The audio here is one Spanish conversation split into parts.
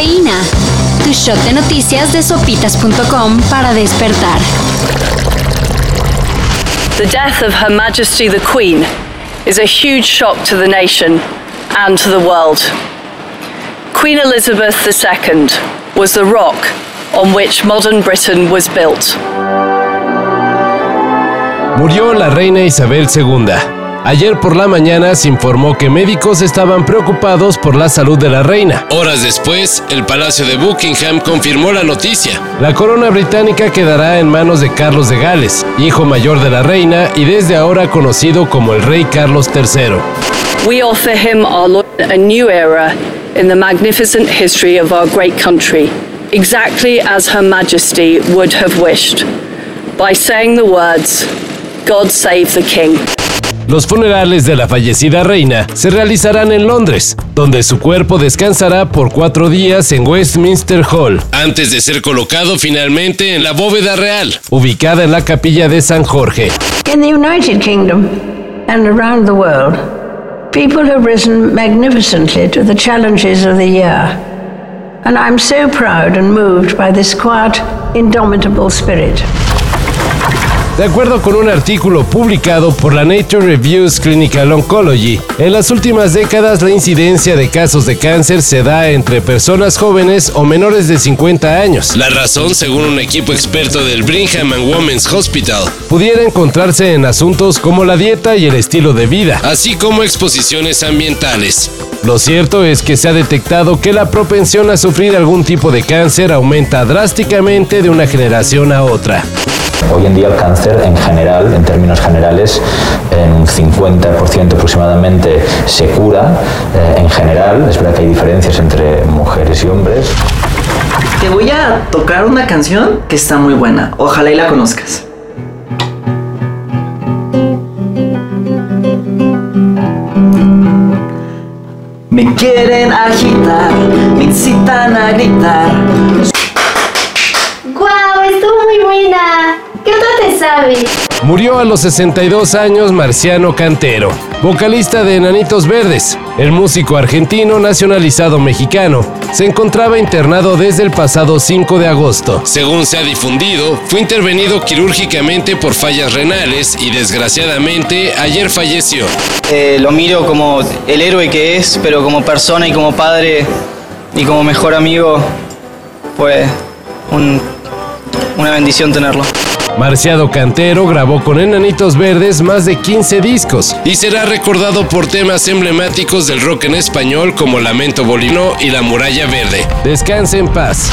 Cafeína. Tu shot de noticias de sopitas.com para despertar. The death of Her Majesty the Queen is a huge shock to the nation and to the world. Queen Elizabeth II was the rock on which modern Britain was built. Murió la reina Isabel II. Ayer por la mañana se informó que médicos estaban preocupados por la salud de la reina. Horas después, el Palacio de Buckingham confirmó la noticia. La corona británica quedará en manos de Carlos de Gales, hijo mayor de la reina y desde ahora conocido como el rey Carlos III. We offer him our Lord a new era in the magnificent history of our great country, exactly as Her Majesty would have wished, by saying the words, God save the King. Los funerales de la fallecida reina se realizarán en Londres, donde su cuerpo descansará por cuatro días en Westminster Hall, antes de ser colocado finalmente en la bóveda real, ubicada en la capilla de San Jorge. In the United Kingdom and around the world, people have risen magnificently to the challenges of the year. And I'm so proud and moved by this quiet, indomitable spirit. De acuerdo con un artículo publicado por la Nature Reviews Clinical Oncology, en las últimas décadas la incidencia de casos de cáncer se da entre personas jóvenes o menores de 50 años. La razón, según un equipo experto del Brigham and Women's Hospital, pudiera encontrarse en asuntos como la dieta y el estilo de vida, así como exposiciones ambientales. Lo cierto es que se ha detectado que la propensión a sufrir algún tipo de cáncer aumenta drásticamente de una generación a otra. Hoy en día el cáncer en general, en términos generales, en un 50% aproximadamente se cura. Eh, en general, es verdad que hay diferencias entre mujeres y hombres. Te voy a tocar una canción que está muy buena. Ojalá y la conozcas. Me quieren agitar, me incitan a gritar. Murió a los 62 años Marciano Cantero, vocalista de Enanitos Verdes. El músico argentino nacionalizado mexicano se encontraba internado desde el pasado 5 de agosto. Según se ha difundido, fue intervenido quirúrgicamente por fallas renales y desgraciadamente ayer falleció. Eh, lo miro como el héroe que es, pero como persona y como padre y como mejor amigo, pues un- una bendición tenerlo. Marciado Cantero grabó con Enanitos Verdes más de 15 discos y será recordado por temas emblemáticos del rock en español como Lamento Boliviano y La Muralla Verde. Descanse en paz.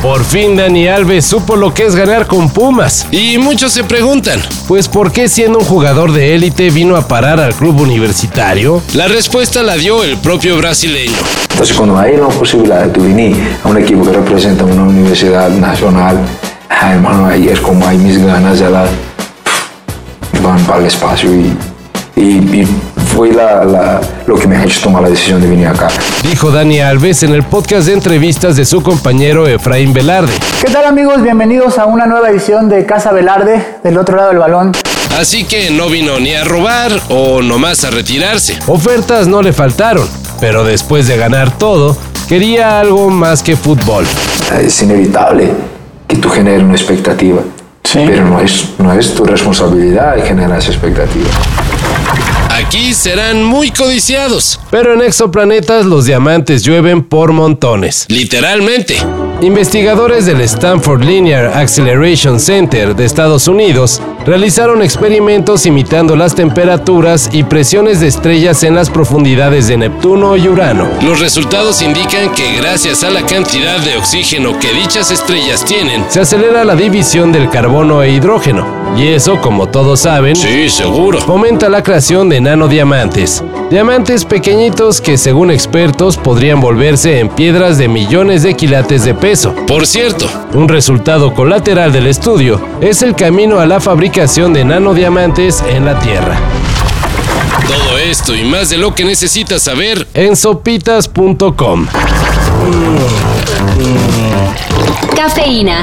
Por fin Dani Alves supo lo que es ganar con Pumas. Y muchos se preguntan, pues ¿por qué siendo un jugador de élite vino a parar al club universitario? La respuesta la dio el propio brasileño. Entonces, cuando hay una posibilidad de venir a un equipo que representa una universidad nacional, hermano, ahí es como hay mis ganas ya la, van para el espacio y, y- y fue la- la- lo que me ha hecho tomar la decisión de venir acá. Dijo Dani Alves en el podcast de entrevistas de su compañero Efraín Velarde. ¿Qué tal amigos? Bienvenidos a una nueva edición de Casa Velarde, del otro lado del balón. Así que no vino ni a robar o nomás a retirarse. Ofertas no le faltaron, pero después de ganar todo, quería algo más que fútbol. Es inevitable que tú generes una expectativa, pero no es, no es tu responsabilidad generar esa expectativa. Aquí serán muy codiciados, pero en exoplanetas los diamantes llueven por montones. Literalmente. Investigadores del Stanford Linear Acceleration Center de Estados Unidos realizaron experimentos imitando las temperaturas y presiones de estrellas en las profundidades de Neptuno y Urano. Los resultados indican que gracias a la cantidad de oxígeno que dichas estrellas tienen, se acelera la división del carbono e hidrógeno. Y eso, como todos saben, sí, seguro, fomenta la creación de nanodiamantes. Diamantes pequeñitos que según expertos podrían volverse en piedras de millones de quilates de peso. Por cierto, un resultado colateral del estudio es el camino a la fabricación de nanodiamantes en la Tierra. Todo esto y más de lo que necesitas saber en sopitas.com. Cafeína.